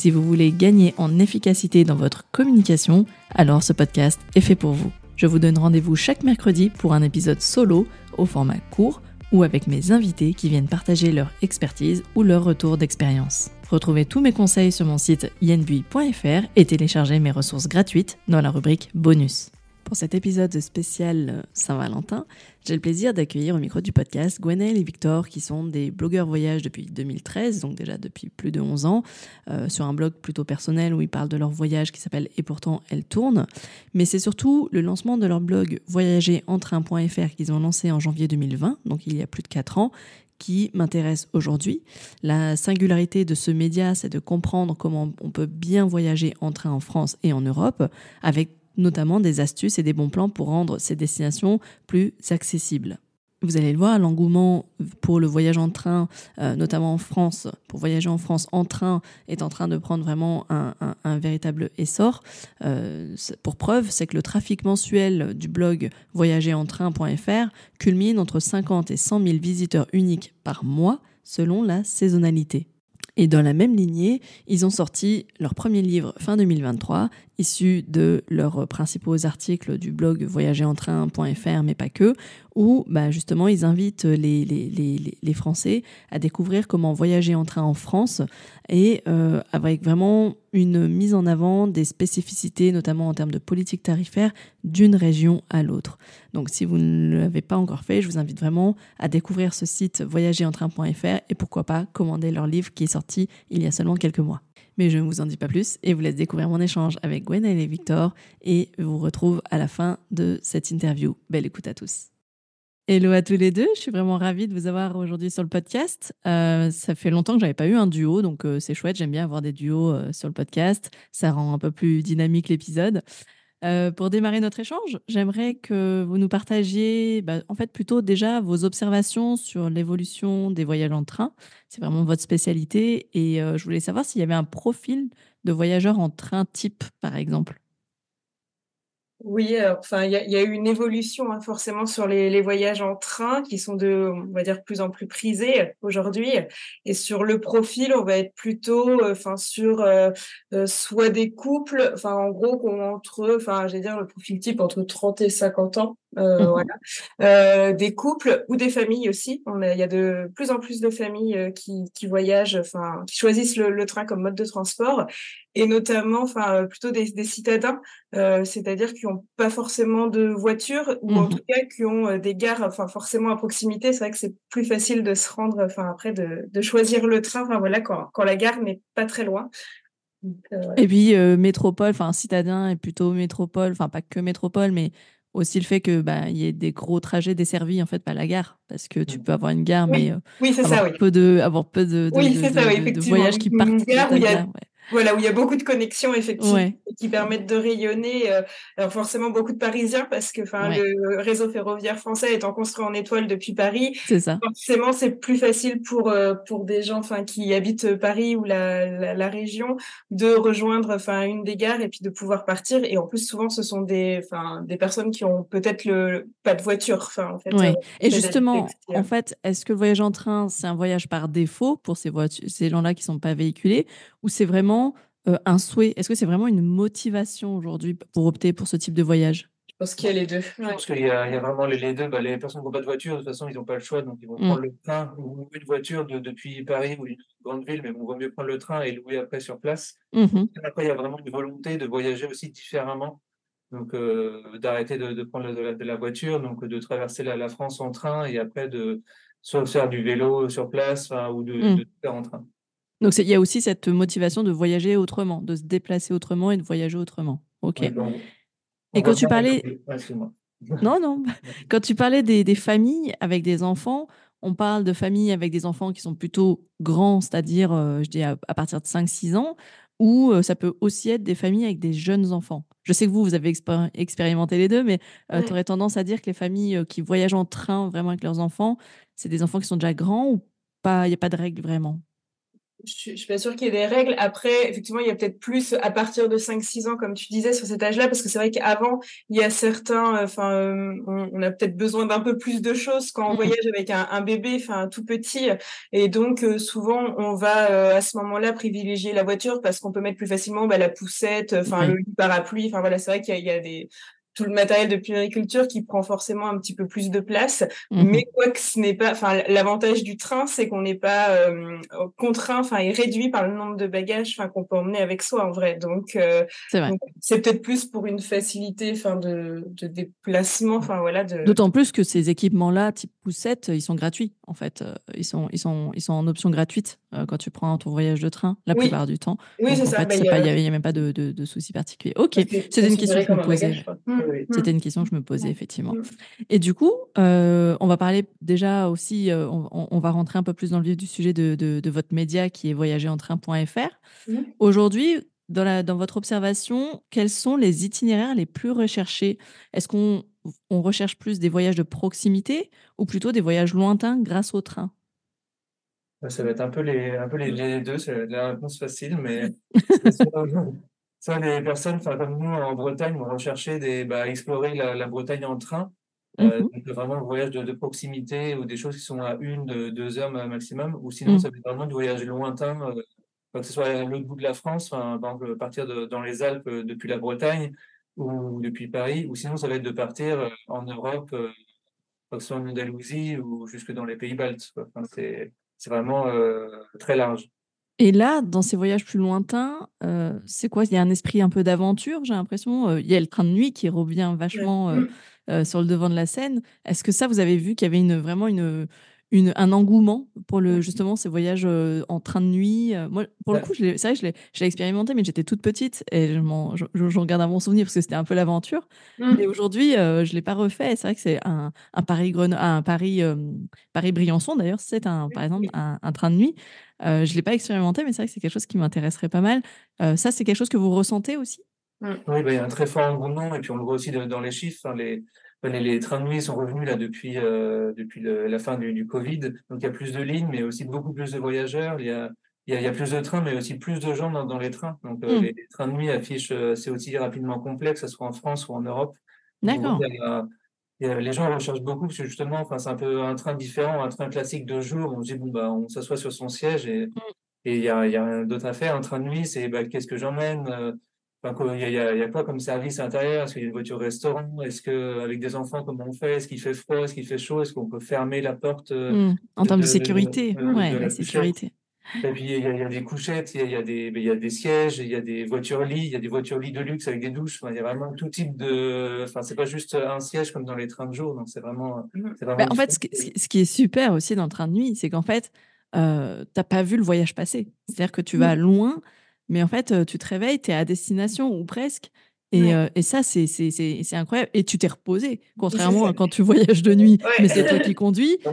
Si vous voulez gagner en efficacité dans votre communication, alors ce podcast est fait pour vous. Je vous donne rendez-vous chaque mercredi pour un épisode solo au format court ou avec mes invités qui viennent partager leur expertise ou leur retour d'expérience. Retrouvez tous mes conseils sur mon site yenbui.fr et téléchargez mes ressources gratuites dans la rubrique bonus. Pour cet épisode spécial Saint-Valentin, j'ai le plaisir d'accueillir au micro du podcast Gwenaël et Victor, qui sont des blogueurs voyage depuis 2013, donc déjà depuis plus de 11 ans, euh, sur un blog plutôt personnel où ils parlent de leur voyage qui s'appelle Et pourtant elle tourne. Mais c'est surtout le lancement de leur blog voyagerentrain.fr qu'ils ont lancé en janvier 2020, donc il y a plus de 4 ans, qui m'intéresse aujourd'hui. La singularité de ce média, c'est de comprendre comment on peut bien voyager en train en France et en Europe, avec notamment des astuces et des bons plans pour rendre ces destinations plus accessibles. Vous allez le voir, l'engouement pour le voyage en train, euh, notamment en France, pour voyager en France en train, est en train de prendre vraiment un, véritable essor. Euh, pour preuve, c'est que le trafic mensuel du blog voyagerentrain.fr culmine entre 50 et 100 000 visiteurs uniques par mois selon la saisonnalité. Et dans la même lignée, ils ont sorti leur premier livre fin 2023, issu de leurs principaux articles du blog voyagerentrain.fr, mais pas que, où bah, justement ils invitent les, Français à découvrir comment voyager en train en France et euh, avec vraiment une mise en avant des spécificités, notamment en termes de politique tarifaire, d'une région à l'autre. Donc si vous ne l'avez pas encore fait, je vous invite vraiment à découvrir ce site voyagerentrain.fr et pourquoi pas commander leur livre qui est sorti il y a seulement quelques mois. Mais je ne vous en dis pas plus et vous laisse découvrir mon échange avec Gwenaëlle et Victor et vous retrouve à la fin de cette interview. Belle écoute à tous. Hello à tous les deux, je suis vraiment ravie de vous avoir aujourd'hui sur le podcast. Euh, ça fait longtemps que j'avais pas eu un duo, donc euh, c'est chouette, j'aime bien avoir des duos euh, sur le podcast, ça rend un peu plus dynamique l'épisode. pour démarrer notre échange, j'aimerais que vous nous partagiez bah, en fait plutôt déjà vos observations sur l'évolution des voyages en train. C'est vraiment votre spécialité et je voulais savoir s'il y avait un profil de voyageur en train type par exemple. Oui, euh, enfin, il y a, eu une évolution hein, forcément sur les, voyages en train qui sont de, on va dire, plus en plus prisés aujourd'hui. Et sur le profil, on va être plutôt, euh, enfin, sur euh, soit des couples, enfin, en gros, qu'on entre, enfin, j'allais dire le profil type entre 30 et 50 ans. Euh, mmh voilà. Euh, des couples ou des familles aussi. Il y a de plus en plus de familles euh, qui, qui voyagent, enfin, qui choisissent le, le, train comme mode de transport, et notamment, enfin, plutôt des, des citadins, c'est-à-dire qui n'ont pas forcément de voiture ou en mmh tout cas qui ont des gares, enfin, forcément à proximité. C'est vrai que c'est plus facile de se rendre, enfin, après de, de choisir le train, enfin voilà, quand, quand la gare n'est pas très loin. Et puis métropole, enfin citadin est plutôt métropole, enfin pas que métropole, mais aussi le fait que bah il y ait des gros trajets desservis en fait pas la gare parce que tu peux avoir une gare mais oui, c'est ça, oui. peu de avoir peu de, de, voyages qui partent voilà, où il y a beaucoup de connexions, effectivement, qui permettent de rayonner. Euh, alors forcément, beaucoup de Parisiens, parce que enfin le réseau ferroviaire français étant construit en étoile depuis Paris, ça. forcément, c'est plus facile pour, euh, pour des gens enfin qui habitent Paris ou la, la, région de rejoindre enfin une des gares et puis de pouvoir partir. Et en plus, souvent, ce sont des, enfin, des personnes qui ont peut-être le pas de voiture. Enfin, en fait, euh, et justement, en fait, est-ce que le voyage en train, c'est un voyage par défaut pour ces, ces gens-là qui sont pas véhiculés ou c'est vraiment euh, un souhait Est-ce que c'est vraiment une motivation aujourd'hui pour opter pour ce type de voyage? Je pense qu'il y a les deux. Je pense qu'il y, a vraiment les, deux. Bah, les personnes qui n'ont pas de voiture, de toute façon, ils n'ont pas le choix, donc ils vont mm. prendre le train ou une voiture depuis Paris ou une grande ville, mais on va mieux prendre le train et louer après sur place. Mm-hmm. Après, il y a vraiment une volonté de voyager aussi différemment. Donc, euh, d'arrêter de, prendre de la, voiture, donc de traverser la, France en train et après de soit faire du vélo sur place ou de, mm. de faire en train. Donc il y a aussi cette motivation de voyager autrement, de se déplacer autrement et de voyager autrement. Ok. et quand tu parlais, non non, quand tu parlais des, familles avec des enfants, on parle de familles avec des enfants qui sont plutôt grands, c'est-à-dire, je dis à, partir de 5-6 ans, ou ça peut aussi être des familles avec des jeunes enfants. Je sais que vous, vous avez expérimenté les deux, mais tu aurais tendance à dire que les familles qui voyagent en train vraiment avec leurs enfants, c'est des enfants qui sont déjà grands ou pas Il n'y a pas de règle vraiment? Je, ne suis pas sûre qu'il y ait des règles. Après, effectivement, il y a peut-être plus à partir de 5-6 ans, comme tu disais, sur cet âge-là, parce que c'est vrai qu'avant, il y a certains, euh, enfin, euh, on, a peut-être besoin d'un peu plus de choses quand on mmh voyage avec un, bébé, enfin, tout petit. Et donc, euh, souvent, on va à ce moment-là privilégier la voiture parce qu'on peut mettre plus facilement bah, la poussette, enfin, le parapluie. Enfin, voilà, c'est vrai qu'il y, a des, tout le matériel de puériculture qui prend forcément un petit peu plus de place. Mmh Mais quoi que ce n'est pas, enfin, l'avantage du train, c'est qu'on n'est pas euh, contraint, enfin, et réduit par le nombre de bagages, enfin, qu'on peut emmener avec soi en vrai. Donc, euh, c'est peut-être plus pour une facilité, enfin, de, de déplacement, enfin, voilà. D'autant plus que ces équipements-là, type poussette, ils sont gratuits, en fait. Euh, ils sont, ils sont, ils sont en option gratuite quand tu prends ton voyage de train, la plupart du temps. Oui, c'est ça. Bah, il n'y a, même pas de, de, de soucis particuliers. Ok, c'était une question que je me posais. C'était une question que je me posais, effectivement. Et du coup, euh, on va parler déjà aussi, euh, on, va rentrer un peu plus dans le vif du sujet de, votre média qui est voyagerentrain.fr. Aujourd'hui, dans, dans votre observation, quels sont les itinéraires les plus recherchés? Est-ce qu'on on recherche plus des voyages de proximité ou plutôt des voyages lointains grâce au train? Bah, ça va être un peu les, un peu les, deux, c'est la réponse facile, mais Ça, les personnes, enfin, comme nous en Bretagne, vont rechercher des, bah, explorer la, Bretagne en train. Euh, mmh donc vraiment un voyage de, proximité ou des choses qui sont à une, deux heures maximum, ou sinon mmh. ça va être vraiment du voyage lointain, euh, que ce soit à l'autre bout de la France, par exemple partir de, dans les Alpes euh, depuis la Bretagne ou depuis Paris, ou sinon ça va être de partir euh, en Europe, que ce soit en Andalousie ou jusque dans les pays baltes. Enfin, c'est vraiment très large. Et là, dans ces voyages plus lointains, euh, c'est quoi? Il y a un esprit un peu d'aventure, j'ai l'impression. Euh, il y a le train de nuit qui revient vachement euh, sur le devant de la scène. Est-ce que ça, vous avez vu qu'il y avait une, vraiment une, un engouement pour le, justement ces voyages en train de nuit. Moi, pour le coup, c'est vrai, je l'ai expérimenté, mais j'étais toute petite et je, je, regarde un bon souvenir parce que c'était un peu l'aventure. Mmh. Et aujourd'hui, je ne l'ai pas refait. C'est vrai que c'est un, un Paris un Paris Paris Briançon d'ailleurs, c'est un par exemple un, train de nuit. je ne l'ai pas expérimenté, mais c'est vrai que c'est quelque chose qui m'intéresserait pas mal. ça, c'est quelque chose que vous ressentez aussi? Mmh. Oui, bah, il y a un très fort engouement et puis on le voit aussi dans les chiffres. Hein, les, les, trains de nuit sont revenus là depuis, euh, depuis la fin du, du, Covid. Donc il y a plus de lignes, mais aussi beaucoup plus de voyageurs. Il y a, il y a, plus de trains, mais aussi plus de gens dans, dans les trains. Donc euh, hmm. les, trains de nuit affichent, euh, c'est aussi rapidement complet, que ce soit en France ou en Europe. D'accord. Les gens recherchent beaucoup parce que justement, enfin, c'est un peu un train différent, un train classique de jour. On se dit, bon, bah, on s'assoit sur son siège et, hmm. et il y a, y a d'autres affaires. Un train de nuit, c'est bah, qu'est-ce que j'emmène il y, a, quoi comme service intérieur? Est-ce qu'il y a une voiture restaurant? Est-ce que avec des enfants, comment on fait? Est-ce qu'il fait froid? Est-ce qu'il fait chaud? Est-ce qu'on peut fermer la porte euh, mmh. En termes de, sécurité, ouais, la, sécurité. Et puis il y, a, des couchettes, il y a, des, il y a des sièges, il y a des voitures lits, il y a des voitures lits de luxe avec des douches. il y a vraiment tout type de. Enfin, c'est pas juste un siège comme dans les trains de jour. Donc c'est vraiment. Mmh. Bah, en fait, ce qui, est super aussi dans le train de nuit, c'est qu'en fait, euh, t'as pas vu le voyage passer. C'est-à-dire que tu vas mmh. loin mais en fait, tu te réveilles, tu es à destination ou presque. Et, et ça, c'est incroyable. Et tu t'es reposé, contrairement à quand tu voyages de nuit, mais c'est toi qui conduis.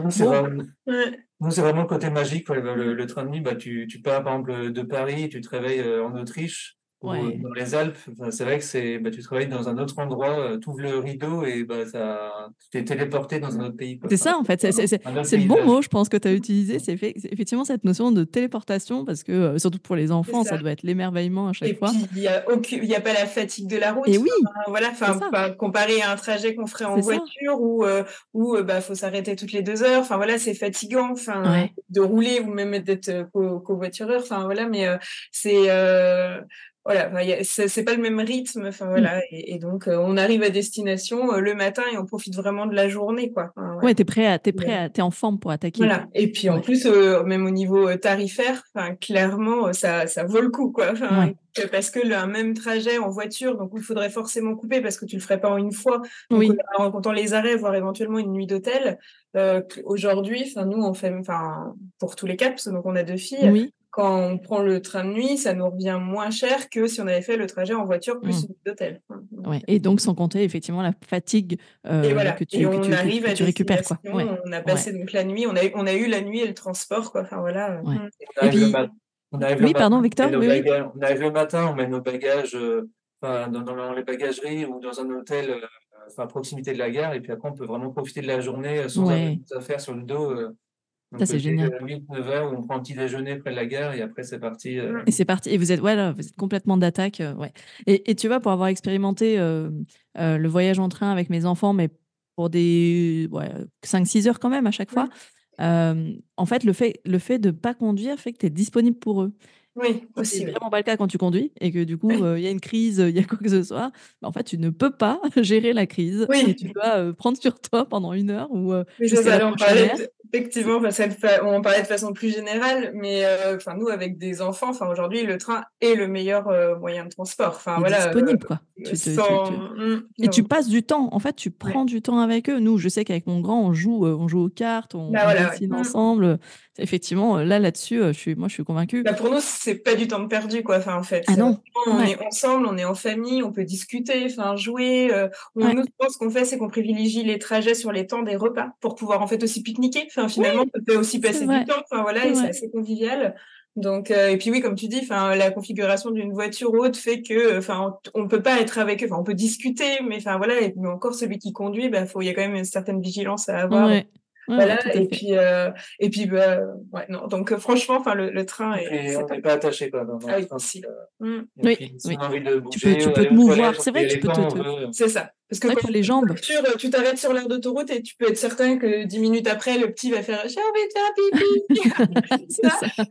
C'est vraiment, le côté magique. Le, train de nuit, bah, tu, tu, pars par exemple de Paris, tu te réveilles en Autriche, dans les Alpes, c'est vrai que c'est, bah, tu travailles dans un autre endroit, euh, tu ouvres le rideau et bah, ça, tu t'es téléporté dans un autre pays. C'est ça, en fait. C'est le bon mot, je pense, que tu as utilisé. C'est effectivement cette notion de téléportation, parce que, euh, surtout pour les enfants, ça. doit être l'émerveillement à chaque et fois. Il n'y a, a, pas la fatigue de la route. Et oui. voilà, enfin, comparé à un trajet qu'on ferait en voiture où il euh, où, bah, faut s'arrêter toutes les deux heures. Enfin, voilà, c'est fatigant enfin, de rouler ou même d'être covoitureur. Enfin, voilà, mais c'est voilà, c'est pas le même rythme. Enfin mmh. voilà, et, donc euh, on arrive à destination euh, le matin et on profite vraiment de la journée, quoi. Enfin, ouais, t'es prêt, à, es prêt, à, t'es en forme pour attaquer. Voilà. Et puis en plus, euh, même au niveau tarifaire, enfin clairement, ça, ça vaut le coup, quoi. Parce que le un même trajet en voiture, donc il faudrait forcément couper parce que tu le ferais pas en une fois. Donc, oui. en comptant les arrêts, voire éventuellement une nuit d'hôtel. Aujourd'hui, enfin nous on fait, enfin pour tous les quatre, donc on a deux filles. Oui quand on prend le train de nuit, ça nous revient moins cher que si on avait fait le trajet en voiture plus mmh. d'hôtel. Ouais. Et donc, sans compter effectivement la fatigue euh, que tu, on arrive à tu récupères. Quoi. On a passé donc la nuit, on a, on a eu la nuit et le transport. Quoi. Enfin, voilà. Mmh. Et puis... oui, pardon, Victor. Oui, On arrive le matin, on met nos bagages euh, dans, dans, les bagageries ou dans un hôtel euh, à proximité de la gare. Et puis après, on peut vraiment profiter de la journée sans avoir des affaires sur le dos. Ça, c'est génial. 9 heures, on prend un petit déjeuner près de la gare et après, c'est parti. Euh. Et c'est parti. Et vous êtes, ouais, vous êtes complètement d'attaque. Euh, ouais. Et, et, tu vois, pour avoir expérimenté euh, le voyage en train avec mes enfants, mais pour des ouais, 5-6 heures quand même à chaque fois, en fait, le fait, le fait de ne pas conduire fait que tu es disponible pour eux. Oui, aussi. C'est vraiment pas le cas quand tu conduis et que du coup, il y a une crise, il y a quoi que ce soit. Bah, en fait, tu ne peux pas gérer la crise. Oui. Et tu dois prendre sur toi pendant une heure ou. Mais je en parler, Effectivement, on en parlait de façon plus générale, mais euh, nous avec des enfants, enfin aujourd'hui le train est le meilleur euh, moyen de transport. Enfin voilà, disponible quoi. Mmh, et tu passes du temps. En fait, tu prends du temps avec eux. Nous, je sais qu'avec mon grand, on joue, euh, on joue aux cartes, on, bah, dessine ensemble. Effectivement, là là-dessus, je suis, moi, je suis convaincue. Bah, pour nous, c'est pas du temps perdu quoi. Enfin en fait, ah non. on est ensemble, on est en famille, on peut discuter, enfin jouer. on, Nous, ce qu'on fait, c'est qu'on privilégie les trajets sur les temps des repas pour pouvoir en fait aussi pique-niquer finalement, on peut aussi passer du temps. Enfin, voilà, et c'est assez convivial. Donc, euh, et puis oui, comme tu dis, enfin, la configuration d'une voiture haute fait que, enfin, on peut pas être avec eux. Enfin, on peut discuter, mais enfin voilà. Et, mais encore celui qui conduit, ben, faut, il y a quand même une certaine vigilance à avoir. voilà, et puis, euh, et puis, bah, ouais, non. Donc, euh, franchement, enfin, le, le, train est. Et on n'est pas attaché, quoi. Dans, ah, oui, mmh. oui, oui. tu peux, tu peux te mouvoir. C'est vrai, tu peux te. C'est ça. Parce que pour les jambes. tu t'arrêtes sur l'aire d'autoroute et tu peux être certain que dix minutes après, le petit va faire J'ai envie de faire pipi. ça. ça.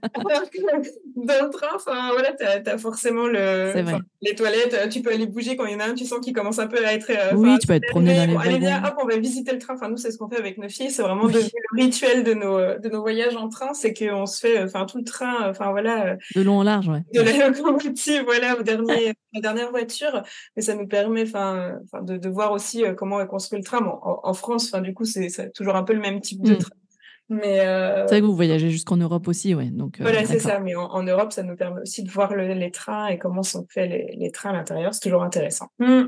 dans le train, enfin, voilà, tu as, forcément le, les toilettes. Tu peux aller bouger quand il y en a un, tu sens qu'il commence un peu à être. Euh, oui, tu peux être promené dans les Allez, viens, hop, on va visiter le train. Enfin, nous, c'est ce qu'on fait avec nos filles. C'est vraiment le rituel de nos, de nos voyages en train. C'est qu'on se fait enfin, tout le train, enfin, voilà. De long en large, ouais. De la locomotive, voilà, au dernier, la dernière voiture. Mais ça nous permet, enfin, de de voir aussi euh, comment est construit le tram. En, France, enfin, du coup, c'est toujours un peu le même type de mm. tram. Mais euh, C'est vrai que vous voyagez jusqu'en Europe aussi, ouais. Donc, euh, voilà, c'est ça. Mais en, Europe, ça nous permet aussi de voir les trains et comment sont faits les, trains à l'intérieur. C'est toujours intéressant. Mm.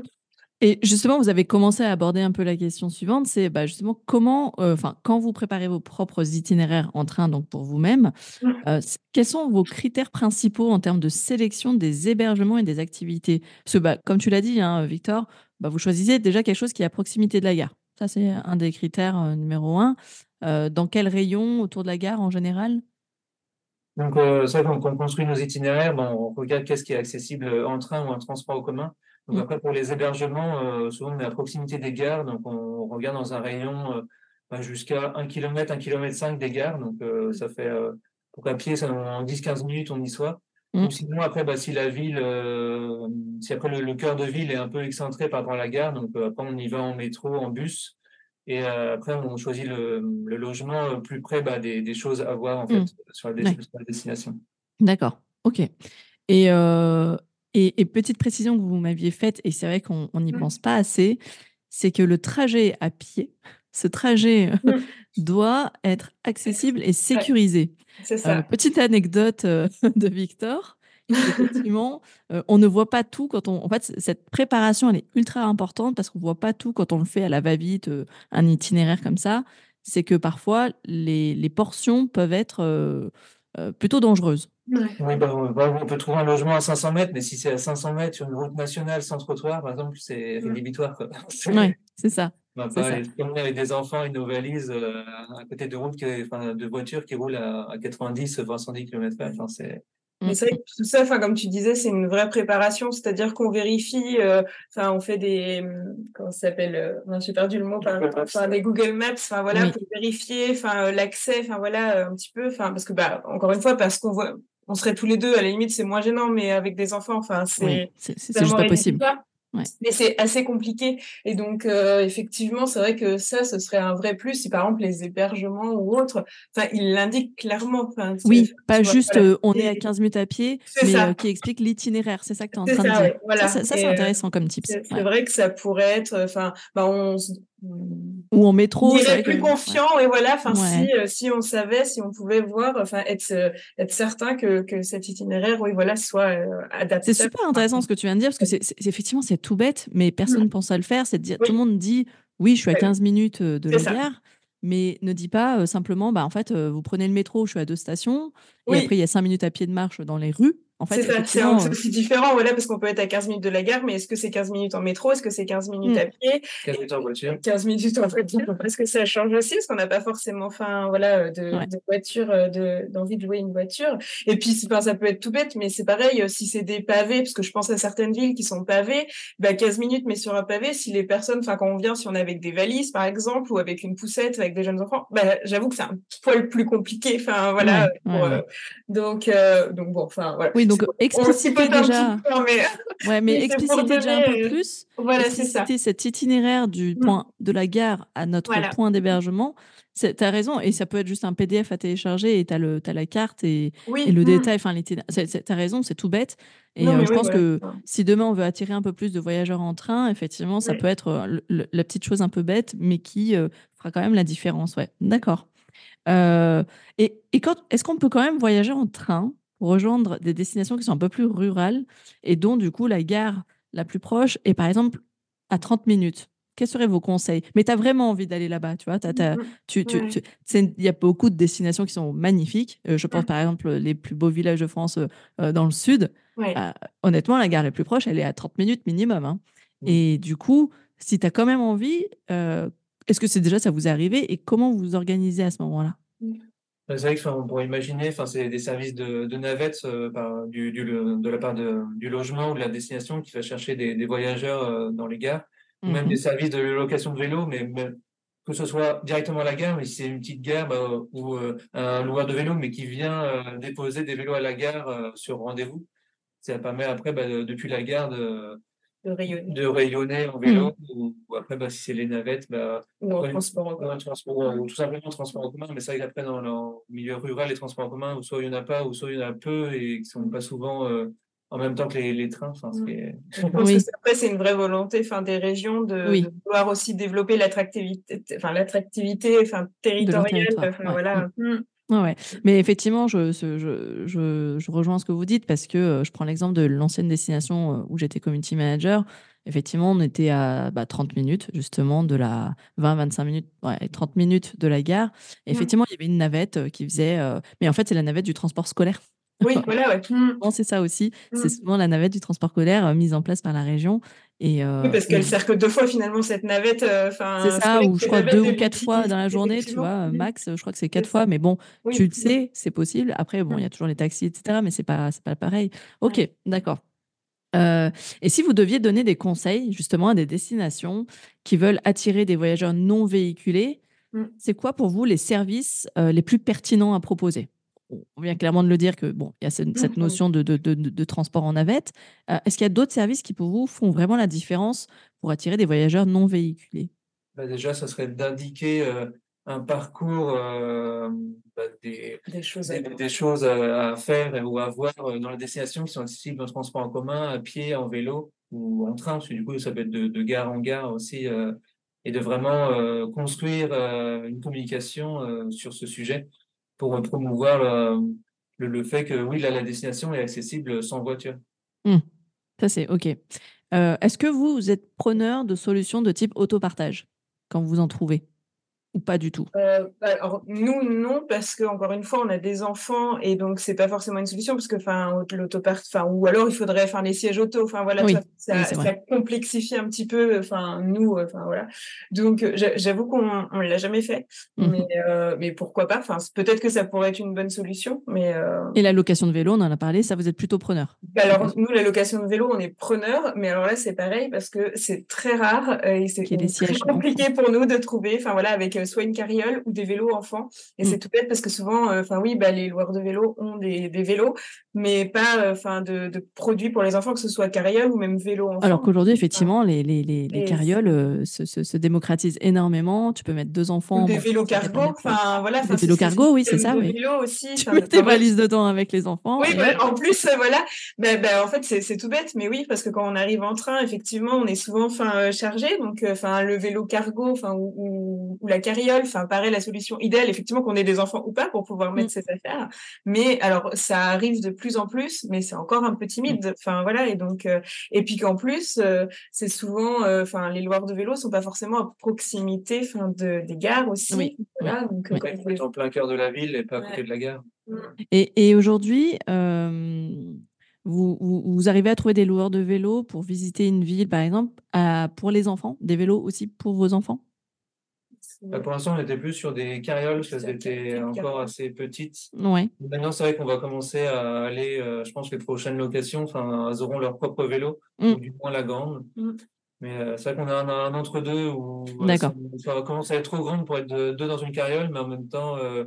Et justement, vous avez commencé à aborder un peu la question suivante, c'est bah, justement comment, enfin, quand vous préparez vos propres itinéraires en train, donc pour vous-même, mm. quels sont vos critères principaux en termes de sélection des hébergements et des activités? Parce que, bah, comme tu l'as dit, hein, Victor, bah, vous choisissez déjà quelque chose qui est à proximité de la gare. Ça, c'est un des critères euh, numéro un. Euh, dans quel rayon autour de la gare en général? Donc, euh, ça, quand on construit nos itinéraires, ben, on regarde qu'est-ce qui est accessible en train ou en transport en commun. Donc, mmh. après, pour les hébergements, souvent, on est à proximité des gares. Donc, on regarde dans un rayon ben, jusqu'à 1 km, 1 km 5 des gares. Donc, ça fait, pour à pied, ça, en 10-15 minutes, on y soit. Mmh. sinon, après, bah, si la ville, euh, si après le, cœur de ville est un peu excentré par rapport à la gare, donc euh, après on y va en métro, en bus, et euh, après on choisit le, le logement plus près bah, des, des, choses à voir en fait mmh. sur, la, destination. D'accord, ok. Et, et, et, petite précision que vous m'aviez faite, et c'est vrai qu'on n'y mmh. pense pas assez, c'est que le trajet à pied, ce trajet doit être accessible et sécurisé. C'est ça. Euh, petite anecdote euh, de Victor. Effectivement, euh, on ne voit pas tout quand on. En fait, cette préparation, elle est ultra importante parce qu'on ne voit pas tout quand on le fait à la va-vite, un itinéraire comme ça. C'est que parfois, les, les, portions peuvent être plutôt dangereuses. Oui, bah, on peut trouver un logement à 500 mètres, mais si c'est à 500 mètres sur une route nationale sans trottoir, par exemple, c'est rédhibitoire. Oui, c'est ça. On va pas avec des enfants et nos valises euh, à côté de routes, enfin, de voitures qui roulent à, 90, 110 km/h. Enfin, c'est. Mais c'est vrai que tout ça, enfin, comme tu disais, c'est une vraie préparation, c'est-à-dire qu'on vérifie, euh, enfin, on fait des, comment ça s'appelle, euh, j'ai perdu le mot, enfin, des Google Maps, enfin, voilà, pour vérifier, enfin, l'accès, enfin, voilà, un petit peu, enfin, parce que, bah, encore une fois, parce qu'on voit, on serait tous les deux, à la limite, c'est moins gênant, mais avec des enfants, enfin, c'est, c'est juste pas possible. Mais c'est assez compliqué. Et donc, euh, effectivement, c'est vrai que ça, ce serait un vrai plus si, par exemple, les hébergements ou autres, enfin, il l'indique clairement. Oui, pas juste euh, on est à 15 minutes à pied, mais euh, qui explique l'itinéraire. C'est ça que tu es en train de dire. Ça, ça, c'est intéressant comme type. C'est vrai que ça pourrait être, enfin, bah, on, ou en métro. Il est plus confiant et voilà. Enfin, si, euh, si on savait, si on pouvait voir, enfin, être euh, être certain que, que cet itinéraire, oui, voilà, soit euh, adapté. C'est super intéressant ce que tu viens de dire parce que c'est effectivement c'est tout bête, mais personne ne mmh. pense à le faire. C'est dire tout le monde dit oui, je suis à 15 minutes de la gare mais ne dit pas simplement, bah, en fait, vous prenez le métro, je suis à deux stations, et après, il y a cinq minutes à pied de marche dans les rues. En fait, c'est aussi différent, voilà, parce qu'on peut être à 15 minutes de la gare, mais est-ce que c'est 15 minutes en métro Est-ce que c'est 15 minutes à mmh. pied? 15 minutes en voiture. 15 minutes en voiture, parce que ça change aussi, parce qu'on n'a pas forcément enfin, voilà, de, voiture, d'envie de, louer une voiture. Et puis, ça peut être tout bête, mais c'est pareil, si c'est des pavés, parce que je pense à certaines villes qui sont pavées, bah, 15 minutes, mais sur un pavé, si les personnes, enfin, quand on vient, si on est avec des valises, par exemple, ou avec une poussette, avec des jeunes enfants, bah, j'avoue que c'est un poil plus compliqué, enfin, voilà. Euh, donc, euh, donc bon, enfin, voilà. Oui, donc expliciter déjà. mais... Ouais, mais expliciter déjà un peu plus. Voilà, c'est ça. cet itinéraire du mmh. point de la gare à notre point d'hébergement. Tu as raison, et ça peut être juste un PDF à télécharger et tu as, as, la carte et, et le mmh. détail. Enfin, tu as raison, c'est tout bête. Et euh, je pense que si demain on veut attirer un peu plus de voyageurs en train, effectivement, ça peut être euh, la petite chose un peu bête, mais qui euh, fera quand même la différence. Ouais, d'accord. Et, et quand est-ce qu'on peut quand même voyager en train rejoindre des destinations qui sont un peu plus rurales et dont, du coup, la gare la plus proche est, par exemple, à 30 minutes? Quels seraient vos conseils? Mais tu as vraiment envie d'aller là-bas, tu vois mmh tu, tu, Il y a beaucoup de destinations qui sont magnifiques. Euh, je pense, mmh. par exemple, les plus beaux villages de France euh, euh, dans le sud. honnêtement, la gare la plus proche, elle est à 30 minutes minimum. Hein. Mmh. Et du coup, si tu as quand même envie, est-ce que c'est déjà ça vous est arrivé et comment vous vous organisez à ce moment-là? Bah, c'est vrai qu'on pourrait imaginer, enfin, c'est des services de, de navette euh, par, du, du, de la part de, du logement ou de la destination qui va chercher des, des voyageurs euh, dans les gares, ou même des mmh services de location de vélo, mais que ce soit directement à la gare, mais si c'est une petite gare bah, ou euh, un loueur de vélo, mais qui vient déposer des vélos à la gare sur rendez-vous, ça permet après, bah, depuis la gare, de, de rayonner. De rayonner en vélo, mmh. ou, après, bah, si c'est les navettes, bah, ou en transport en commun. ou tout simplement transport en commun. Mais ça, après, dans le milieu rural, les transports en commun, ou soit il n'y en a pas, ou soit il y en a peu, et qui ne sont pas souvent euh, en même temps que les, les trains. Enfin, mmh. Je pense que après, c'est une vraie volonté enfin, des régions de, de vouloir aussi développer l'attractivité enfin, l'attractivité enfin, territoriale. Enfin, voilà. Mmh. Ouais, Mais effectivement, je, je, je, rejoins ce que vous dites parce que euh, je prends l'exemple de l'ancienne destination euh, où j'étais community manager. Effectivement, on était à 30 bah, minutes, justement, de la 20-25 minutes, ouais, 30 minutes de la gare. Effectivement, il y avait une navette euh, qui faisait. Mais en fait, c'est la navette du transport scolaire. Oui, voilà, ouais. Mmh. C'est ça aussi. C'est mmh. souvent la navette du transport scolaire mise en place par la région. Et, oui, parce qu'elle sert que deux fois finalement cette navette. c'est ça, ou je crois deux ou quatre fois dans la journée, tu vois, max, je crois que c'est quatre fois, mais bon, tu le sais, c'est possible. Après, bon, il y a toujours les taxis, etc., mais c'est pas, pas pareil. Ok, d'accord. et si vous deviez donner des conseils justement à des destinations qui veulent attirer des voyageurs non véhiculés, mmh. c'est quoi pour vous les services les plus pertinents à proposer? On vient clairement de le dire que bon, il y a cette, mmh, notion de, de, de, transport en navette. Euh, est-ce qu'il y a d'autres services qui, pour vous, font vraiment la différence pour attirer des voyageurs non véhiculés? Bah Déjà, ça serait d'indiquer euh, un parcours, euh, bah, des, des, choses, à... des, choses à, faire ou à voir dans la destination qui sont accessibles en transport en commun, à pied, en vélo ou en train, parce que du coup, ça peut être de, gare en gare aussi, et de vraiment construire une communication sur ce sujet pour promouvoir le, le, fait que oui, là, la destination est accessible sans voiture. Mmh. Ça, c'est OK. Euh, est-ce que vous, vous êtes preneur de solutions de type autopartage quand vous en trouvez? Ou pas du tout? Euh, bah, alors, Nous, non, parce que encore une fois, on a des enfants et donc c'est pas forcément une solution parce que enfin l'autopart, enfin ou alors il faudrait faire les sièges auto. Enfin voilà, ça, ça, complexifie un petit peu. Enfin nous, euh, enfin voilà. Donc j'avoue qu'on on l'a jamais fait, mmh mais euh, mais pourquoi pas? Enfin peut-être que ça pourrait être une bonne solution, mais. Et la location de vélo, on en a parlé. Ça, vous êtes plutôt preneur? Bah, Alors nous, la location de vélo, on est preneur, mais alors là c'est pareil parce que c'est très rare et c'est compliqué pour nous de trouver. Enfin voilà avec soit une carriole ou des vélos enfants. Et Mm. c'est tout bête parce que souvent, euh, enfin oui, bah, les loueurs de vélos ont des, des vélos, mais pas enfin de, de produits pour les enfants, que ce soit carriole ou même vélo enfant. Alors qu'aujourd'hui, effectivement, les, les, les, carrioles euh, se, se, se démocratisent énormément. Tu peux mettre deux enfants. Ou des bon, vélos cargo, des enfin voilà. Des vélos cargo, oui, des c'est ça, de oui. vélos aussi. Tu mets tes valises dedans avec les enfants. Oui, bah, en plus, euh, voilà. Ben, ben, en fait, c'est tout bête, mais oui, parce que quand on arrive en train, effectivement, on est souvent euh, chargé. Donc, euh, enfin, le vélo cargo, enfin, ou, ou, ou la carriole, enfin, paraît la solution idéale, effectivement, qu'on ait des enfants ou pas pour pouvoir mettre Mm. ses affaires. Mais alors, ça arrive de plus en plus, mais c'est encore un peu timide. Enfin, voilà. Et donc, euh, et puis qu'en plus, euh, c'est souvent, euh, enfin, les loueurs de vélo sont pas forcément à proximité, enfin, de des gares aussi. Oui, Voilà. Donc, oui. en plein cœur de la ville et pas à côté de la gare. Et, et aujourd'hui, euh, vous, vous, vous arrivez à trouver des loueurs de vélos pour visiter une ville, par exemple, à- pour les enfants, des vélos aussi pour vos enfants? Bah, pour l'instant, on était plus sur des carrioles parce qu'elles étaient encore carriole. assez petites. Ouais. Maintenant, c'est vrai qu'on va commencer à aller, euh, je pense, les prochaines locations, enfin, elles auront leur propre vélo, Mm. ou du moins la grande. Mm. Mais euh, c'est vrai qu'on a un, un entre-deux où euh, ça, ça commence à être trop grande pour être deux, deux dans une carriole, mais en même temps, euh,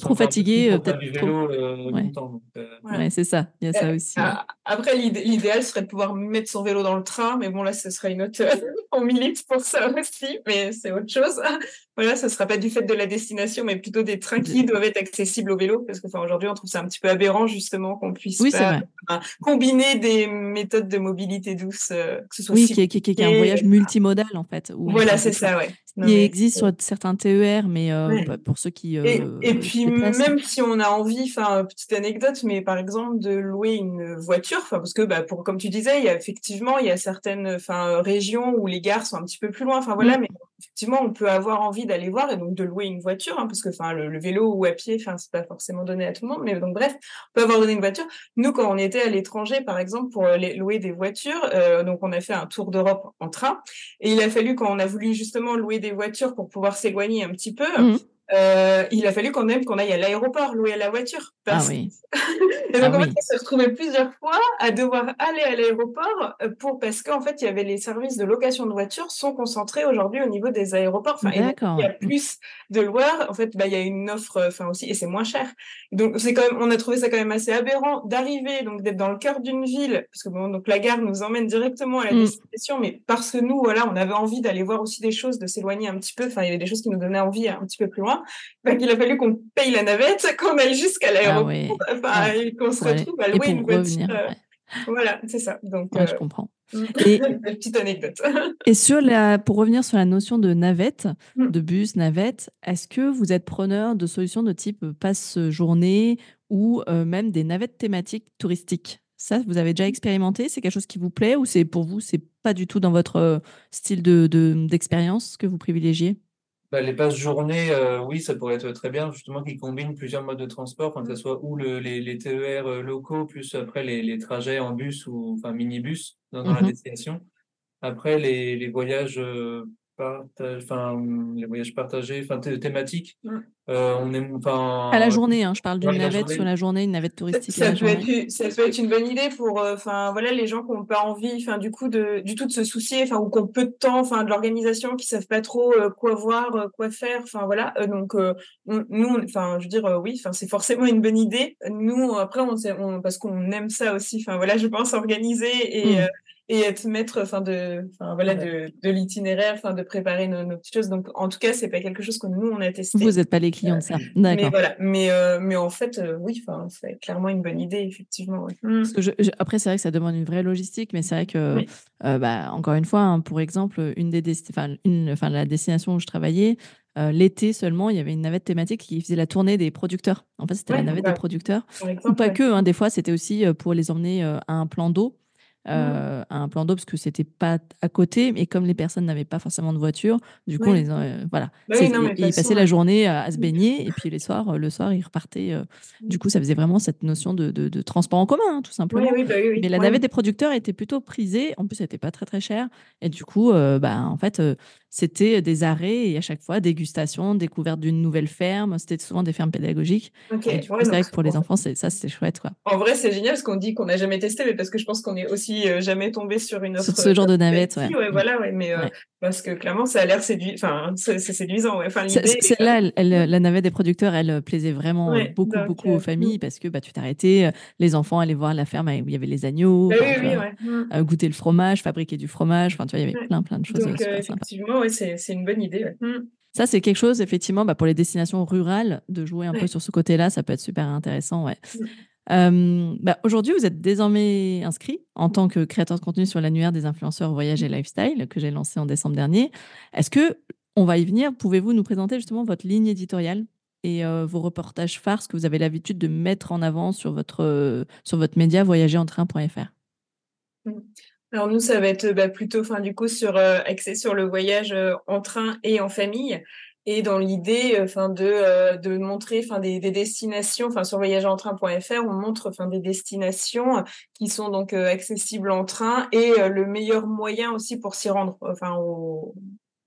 Trop petites euh, peut-être du trop. vélo euh, Ouais. longtemps. donc, euh, Ouais. Ouais, c'est ça. Il y a ça Euh, aussi. ah, Après, l'idé- l'idéal serait de pouvoir mettre son vélo dans le train, mais bon, là, ce serait une autre. On milite pour ça aussi, mais c'est autre chose. Voilà, ce sera pas du fait de la destination, mais plutôt des trains qui doivent être accessibles au vélo, parce que, enfin, aujourd'hui, on trouve ça un petit peu aberrant, justement, qu'on puisse Oui, c'est pas vrai. enfin, combiner des méthodes de mobilité douce, euh, que ce soit Oui, si- qui est, qui est- qui est- un voyage multimodal, en fait. où Voilà, c'est ça, ouais. Non, mais- existe sur certains TER, mais euh, Ouais. pas- pour ceux qui. Et, euh, et se puis même si on a envie, enfin petite anecdote, mais par exemple de louer une voiture, enfin parce que bah pour comme tu disais, il y a effectivement il y a certaines enfin régions où les gares sont un petit peu plus loin, enfin voilà, Mm. mais effectivement on peut avoir envie d'aller voir et donc de louer une voiture, hein, parce que enfin le, vélo ou à pied, enfin c'est pas forcément donné à tout le monde, mais donc bref, on peut avoir donné une voiture. Nous quand on était à l'étranger par exemple pour euh, louer des voitures, euh, donc on a fait un tour d'Europe en train et il a fallu quand on a voulu justement louer des voitures pour pouvoir s'éloigner un petit peu. Mhm. Euh, il a fallu quand même qu'on aille à l'aéroport louer la voiture. Ah Parce... oui. Et donc, Ah en fait, oui. on s'est retrouvé plusieurs fois à devoir aller à l'aéroport euh, pour parce qu'en fait, il y avait les services de location de voitures sont concentrés aujourd'hui au niveau des aéroports. Enfin, il y a plus de loueurs. En fait, bah, il y a une offre, enfin aussi, et c'est moins cher. Donc, c'est quand même, on a trouvé ça quand même assez aberrant d'arriver, donc d'être dans le cœur d'une ville, parce que bon, donc la gare nous emmène directement à la Mm. destination, mais parce que nous, voilà, on avait envie d'aller voir aussi des choses, de s'éloigner un petit peu. Enfin, il y avait des choses qui nous donnaient envie un petit peu plus loin. Bah, qu'il a fallu qu'on paye la navette, qu'on aille jusqu'à Ah l'aéroport, ouais. enfin, Ouais. et qu'on se retrouve à louer pour une voiture. revenir. Voilà, c'est ça. Donc, Ouais, je euh, comprends. Et- une petite anecdote. Et sur la, pour revenir sur la notion de navette, Mm. de bus, navette, est-ce que vous êtes preneur de solutions de type passe-journée ou euh, même des navettes thématiques touristiques? Ça, vous avez déjà expérimenté? C'est quelque chose qui vous plaît ou c'est pour vous, c'est pas du tout dans votre euh, style de, de- d'expérience que vous privilégiez? Bah, les passes journées, euh, oui, ça pourrait être très bien, justement, qui combinent plusieurs modes de transport, enfin, que ce soit ou le, les, les TER euh, locaux, plus après les, les trajets en bus ou enfin minibus dans, dans la Mhm. destination. Après, les, les voyages euh, partage, enfin, les voyages partagés, enfin, thé- thématiques, Mm. euh, on est, enfin, À la journée, hein, je parle d'une la navette sur la journée, une navette touristique Ça peut, être, ça peut être une bonne idée pour, euh, enfin voilà, les gens qui n'ont pas envie, enfin du coup de, du tout de se soucier, enfin ou qui ont peu de temps, enfin de l'organisation, qui savent pas trop euh, quoi voir, euh, quoi faire, enfin voilà. Euh, donc euh, on- nous, enfin je veux dire, euh, oui, enfin c'est forcément une bonne idée. Nous après, on, parce qu'on aime ça aussi, enfin voilà, je pense organiser et Mm. Euh, et être maître, enfin de, enfin voilà, de, de l'itinéraire, enfin de préparer nos, nos petites choses. Donc en tout cas, c'est pas quelque chose que nous on a testé. Vous n'êtes pas les clients de ça. Mais D'accord. voilà, mais, euh, mais en fait, euh, oui, enfin, c'est clairement une bonne idée, effectivement. ouais. Mm. Parce que je- je- après, c'est vrai que ça demande une vraie logistique, mais c'est vrai que, Oui. euh, bah, encore une fois, hein, pour exemple, une des enfin, une, enfin, la destination où je travaillais, euh, l'été seulement, il y avait une navette thématique qui faisait la tournée des producteurs. En fait, c'était la navette ouais. des producteurs. Par Ou exemple, pas ouais. que, hein, des fois, c'était aussi euh, pour les emmener euh, à un plan d'eau. Euh, à un plan d'eau parce que c'était pas à côté mais comme les personnes n'avaient pas forcément de voiture du coup on les euh, voilà. Bah oui, non, et- ils passaient la journée à, à se baigner et puis les soirs euh, le soir ils repartaient euh, du coup ça faisait vraiment cette notion de, de- de transport en commun hein, tout simplement. Oui, oui, bah mais la navette des producteurs était plutôt prisée. En plus, elle n'était pas très très chère. Et du coup, euh, bah, en fait, euh, c'était des arrêts et à chaque fois dégustation, découverte d'une nouvelle ferme. C'était souvent des fermes pédagogiques. Ok, Et du coup, ouais, c'est vrai que pour les en- enfants, c'est ça, c'était chouette, quoi. En vrai, c'est génial parce qu'on dit qu'on n'a jamais testé, mais parce que je pense qu'on est aussi euh, jamais tombé sur une offre. Sur ce genre de navette, ouais. ouais, voilà, ouais, mais, euh. Parce que clairement, ça a l'air enfin, c'est séduisant. Ouais. Enfin, Celle-là, la navette des producteurs, elle plaisait vraiment beaucoup, beaucoup aux familles parce que bah, tu t'arrêtais, les enfants allaient voir la ferme où il y avait les agneaux, bah mmh. goûter le fromage, fabriquer du fromage. Enfin, tu vois, il y avait plein, plein de choses. Donc, effectivement, ouais, c'est une bonne idée. Mmh. Ça, c'est quelque chose, effectivement, bah, pour les destinations rurales, de jouer un peu sur ce côté-là, ça peut être super intéressant. Ouais. Mmh. Bah, aujourd'hui, vous êtes désormais inscrit en tant que créateur de contenu sur l'annuaire des influenceurs voyage et lifestyle que j'ai lancé en décembre dernier. Est-ce que, on va y venir, pouvez-vous nous présenter justement votre ligne éditoriale et vos reportages phares que vous avez l'habitude de mettre en avant sur votre, sur votre média voyagerentrain.fr alors nous, ça va être bah, plutôt, fin, du coup, sur axé sur le voyage en train et en famille et dans l'idée euh, enfin de euh, de montrer enfin des, des destinations enfin sur voyagerentrain.fr on montre enfin des destinations qui sont donc euh, accessibles en train et le meilleur moyen aussi pour s'y rendre enfin au,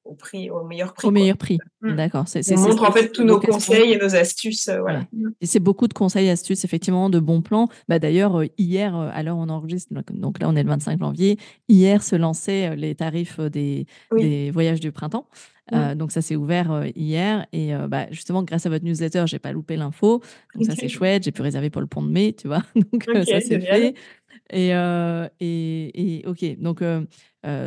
au prix au meilleur prix au meilleur prix. Mmh. d'accord c'est on montre en fait tous nos conseils et nos astuces voilà. Et c'est beaucoup de conseils astuces effectivement de bons plans. Bah d'ailleurs hier alors on enregistre donc là on est le 25 janvier hier se lançaient les tarifs des, des voyages du printemps euh, donc ça s'est ouvert euh, hier et euh, bah, justement grâce à votre newsletter, j'ai pas loupé l'info. Donc ça c'est chouette. J'ai pu réserver pour le pont de mai, tu vois. donc ça c'est fait. Et, et, et, ok. Donc